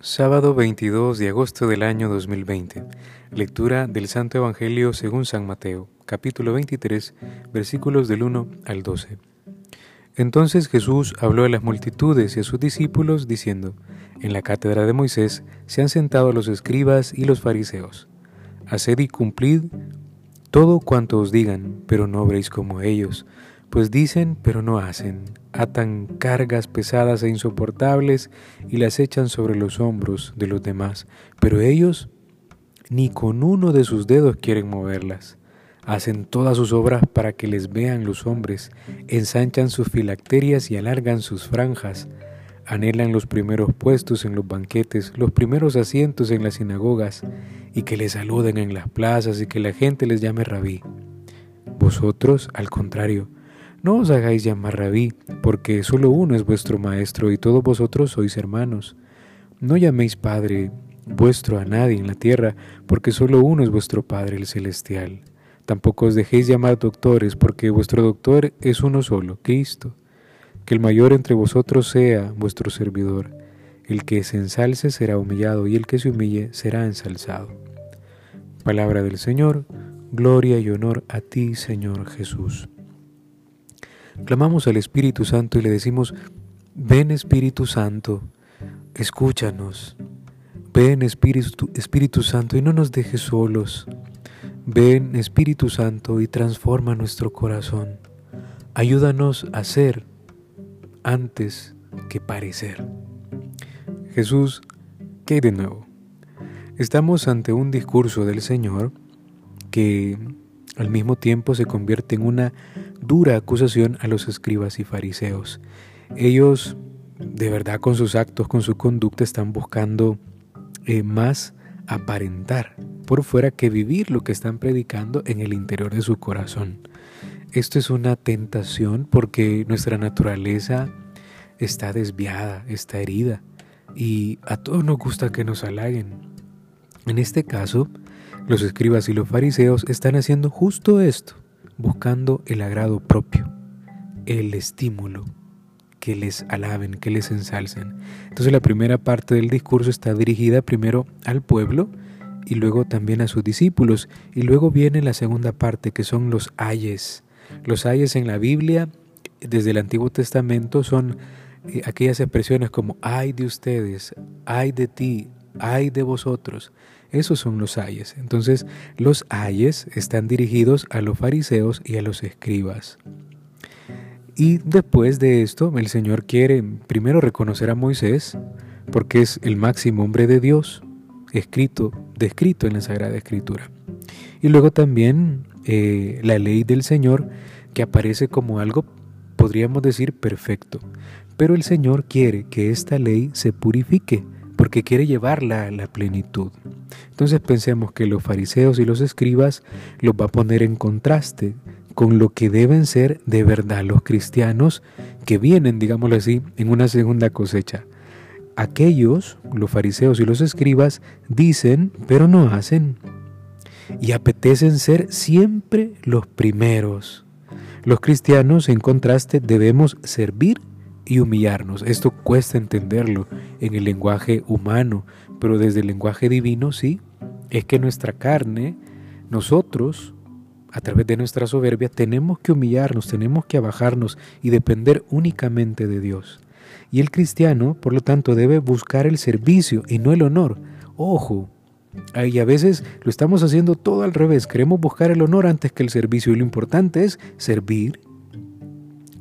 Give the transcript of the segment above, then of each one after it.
Sábado 22 de agosto del año 2020. Lectura del Santo Evangelio según San Mateo, capítulo 23, versículos del 1 al 12. Entonces Jesús habló a las multitudes y a sus discípulos diciendo, En la cátedra de Moisés se han sentado los escribas y los fariseos. Haced y cumplid todo cuanto os digan, pero no obréis como ellos, pues dicen, pero no hacen atan cargas pesadas e insoportables y las echan sobre los hombros de los demás, pero ellos ni con uno de sus dedos quieren moverlas. Hacen todas sus obras para que les vean los hombres, ensanchan sus filacterias y alargan sus franjas, anhelan los primeros puestos en los banquetes, los primeros asientos en las sinagogas, y que les saluden en las plazas y que la gente les llame rabí. Vosotros, al contrario, no os hagáis llamar rabí, porque solo uno es vuestro maestro y todos vosotros sois hermanos. No llaméis Padre vuestro a nadie en la tierra, porque solo uno es vuestro Padre el celestial. Tampoco os dejéis llamar doctores, porque vuestro doctor es uno solo, Cristo. Que el mayor entre vosotros sea vuestro servidor. El que se ensalce será humillado, y el que se humille será ensalzado. Palabra del Señor, gloria y honor a ti, Señor Jesús. Clamamos al Espíritu Santo y le decimos, ven Espíritu Santo, escúchanos. Ven Espíritu, Espíritu Santo y no nos dejes solos. Ven Espíritu Santo y transforma nuestro corazón. Ayúdanos a ser antes que parecer. Jesús, ¿qué de nuevo? Estamos ante un discurso del Señor que al mismo tiempo se convierte en una dura acusación a los escribas y fariseos. Ellos, de verdad, con sus actos, con su conducta, están buscando eh, más aparentar por fuera que vivir lo que están predicando en el interior de su corazón. Esto es una tentación porque nuestra naturaleza está desviada, está herida y a todos nos gusta que nos halaguen. En este caso, los escribas y los fariseos están haciendo justo esto buscando el agrado propio, el estímulo, que les alaben, que les ensalcen. Entonces la primera parte del discurso está dirigida primero al pueblo y luego también a sus discípulos. Y luego viene la segunda parte, que son los ayes. Los ayes en la Biblia, desde el Antiguo Testamento, son eh, aquellas expresiones como ay de ustedes, ay de ti, ay de vosotros. Esos son los ayes. Entonces, los ayes están dirigidos a los fariseos y a los escribas. Y después de esto, el Señor quiere primero reconocer a Moisés, porque es el máximo hombre de Dios, escrito, descrito en la Sagrada Escritura. Y luego también eh, la ley del Señor, que aparece como algo, podríamos decir, perfecto. Pero el Señor quiere que esta ley se purifique, porque quiere llevarla a la plenitud. Entonces pensemos que los fariseos y los escribas los va a poner en contraste con lo que deben ser de verdad los cristianos que vienen, digámoslo así, en una segunda cosecha. Aquellos, los fariseos y los escribas, dicen, pero no hacen. Y apetecen ser siempre los primeros. Los cristianos, en contraste, debemos servir y humillarnos. Esto cuesta entenderlo en el lenguaje humano, pero desde el lenguaje divino sí. Es que nuestra carne, nosotros, a través de nuestra soberbia, tenemos que humillarnos, tenemos que abajarnos y depender únicamente de Dios. Y el cristiano, por lo tanto, debe buscar el servicio y no el honor. Ojo, y a veces lo estamos haciendo todo al revés. Queremos buscar el honor antes que el servicio. Y lo importante es servir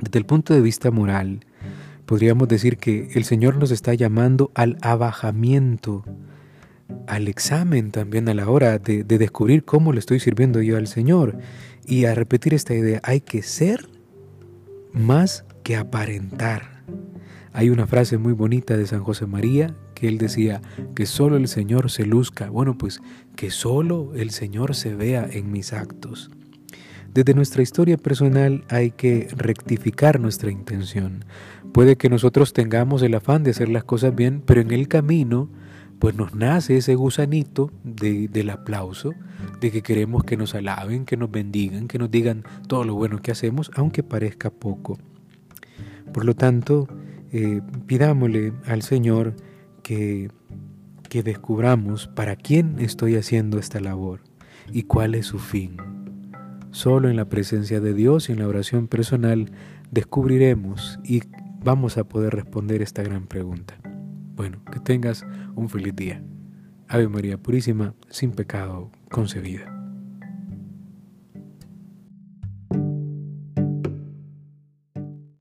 desde el punto de vista moral, podríamos decir que el Señor nos está llamando al abajamiento, al examen también a la hora de, descubrir cómo le estoy sirviendo yo al Señor y a repetir esta idea, hay que ser más que aparentar. Hay una frase muy bonita de San José María que él decía que solo el Señor se luzca. Bueno, pues que solo el Señor se vea en mis actos. Desde nuestra historia personal hay que rectificar nuestra intención. Puede que nosotros tengamos el afán de hacer las cosas bien, pero en el camino pues nos nace ese gusanito del aplauso, de que queremos que nos alaben, que nos bendigan, que nos digan todo lo bueno que hacemos, aunque parezca poco. Por lo tanto, eh, pidámosle al Señor que que descubramos para quién estoy haciendo esta labor y cuál es su fin. Solo en la presencia de Dios y en la oración personal descubriremos y vamos a poder responder esta gran pregunta. Bueno, que tengas un feliz día. Ave María Purísima, sin pecado concebida.